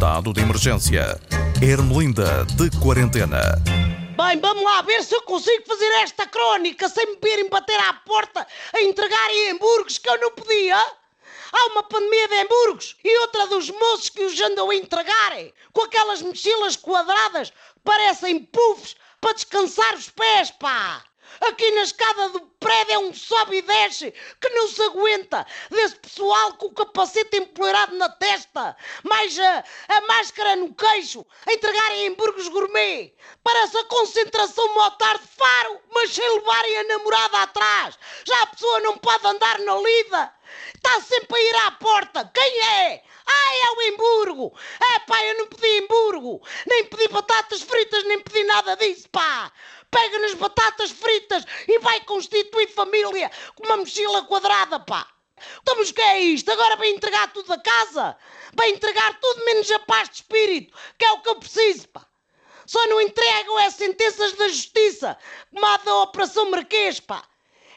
Estado de emergência. Ermelinda de quarentena. Bem, vamos lá ver se eu consigo fazer esta crónica sem me virem bater à porta a entregarem hambúrgueres que eu não podia. Há uma pandemia de hambúrgueres e outra dos moços que os andam a entregarem com aquelas mochilas quadradas parecem puffs para descansar os pés, pá! Aqui na escada do prédio é um sobe e desce que não se aguenta desse pessoal com o capacete empoleirado na testa, mais a, a máscara no queixo, a entregarem hambúrgueres gourmet. Parece a concentração motar de faro, mas sem levarem a namorada atrás. Já a pessoa não pode andar na lida. Está sempre a ir à porta. Quem é? Ah, é o Emburgo! É pá, eu não pedi Emburgo! Nem pedi batatas fritas, nem pedi nada disso, pá! Pega nas batatas fritas e vai constituir família com uma mochila quadrada, pá! Então, mas o que é isto? Agora vai entregar tudo a casa? Vai entregar tudo menos a paz de espírito, que é o que eu preciso, pá! Só não entregam as sentenças da justiça, como a da Operação Marquês, pá!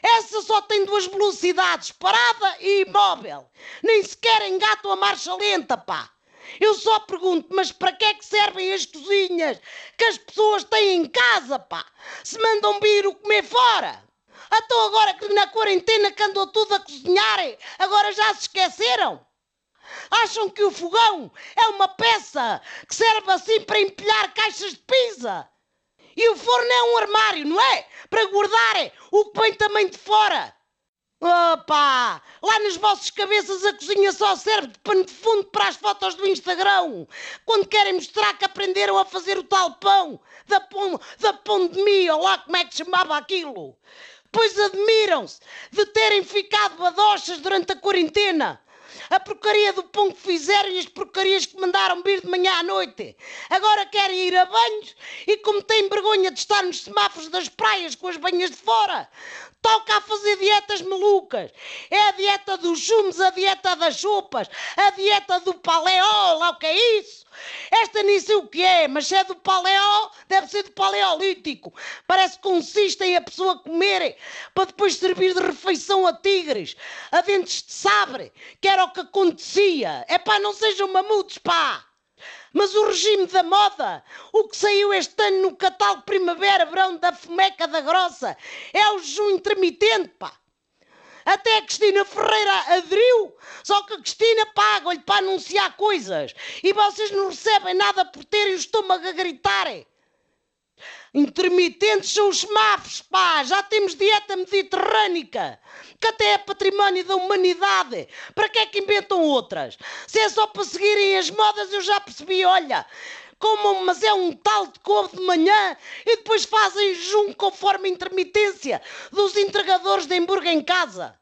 Essa só tem duas velocidades, parada e imóvel. Nem sequer engatam a marcha lenta, pá. Eu só pergunto, mas para que é que servem as cozinhas que as pessoas têm em casa, pá? Se mandam vir o comer fora. Então agora que na quarentena que andou tudo a cozinhar, agora já se esqueceram? Acham que o fogão é uma peça que serve assim para empilhar caixas de pizza? E o forno é um armário, não é? Para guardar o que vem também de fora. Opa! Lá nas vossas cabeças a cozinha só serve de pano de fundo para as fotos do Instagram. Quando querem mostrar que aprenderam a fazer o tal pão da, pão, pandemia, lá como é que chamava aquilo. Pois admiram-se de terem ficado badochas durante a quarentena. A porcaria do pão que fizeram e as porcarias que mandaram vir de manhã à noite. Agora querem ir a banhos e como têm vergonha de estar nos semáforos das praias com as banhas de fora, toca a fazer dietas malucas. É a dieta dos chumos, a dieta das sopas, a dieta do paleó, lá o que é isso? Esta nem sei o que é, mas se é do paleó, deve ser do paleolítico. Parece que consiste em a pessoa comer para depois servir de refeição a tigres, a dentes de sabre, que era o que acontecia. É pá, não sejam mamutos, pá! Mas o regime da moda, o que saiu este ano no catálogo primavera-verão da Fomeca da Grossa, é o jejum intermitente, pá. Até a Cristina Ferreira aderiu, só que a Cristina paga-lhe para anunciar coisas e vocês não recebem nada por terem o estômago a gritarem. Intermitentes são os semáforos, pá! Já temos dieta mediterrânica, que até é património da humanidade. Para que é que inventam outras? Se é só para seguirem as modas, eu já percebi, olha. Como, mas é um tal de couve de manhã e depois fazem jejum conforme a intermitência dos entregadores de hambúrguer em casa.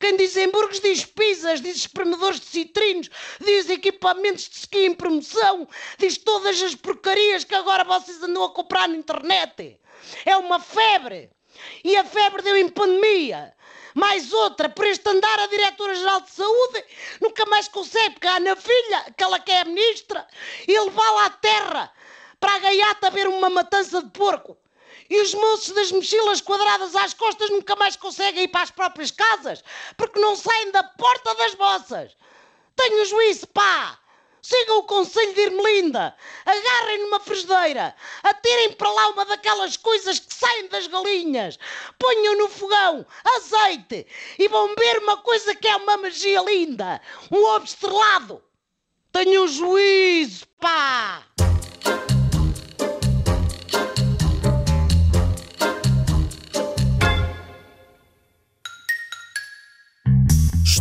Quem diz hambúrgueres diz pizzas, diz espremedores de citrinos, diz equipamentos de ski em promoção, diz todas as porcarias que agora vocês andam a comprar na internet. É uma febre. E a febre deu em pandemia. Mais outra, por este andar, a Diretora-Geral de Saúde nunca mais consegue pegar na filha, aquela que é a ministra, e levá-la à terra para a gaiata ver uma matança de porco. E os moços das mochilas quadradas às costas nunca mais conseguem ir para as próprias casas, porque não saem da porta das vossas. Tenho juízo, pá! Sigam o conselho de Irmelinda. Agarrem numa frigideira. Atirem para lá uma daquelas coisas que saem das galinhas. Ponham no fogão azeite e vão ver uma coisa que é uma magia linda. Um ovo estrelado. Tenham juízo,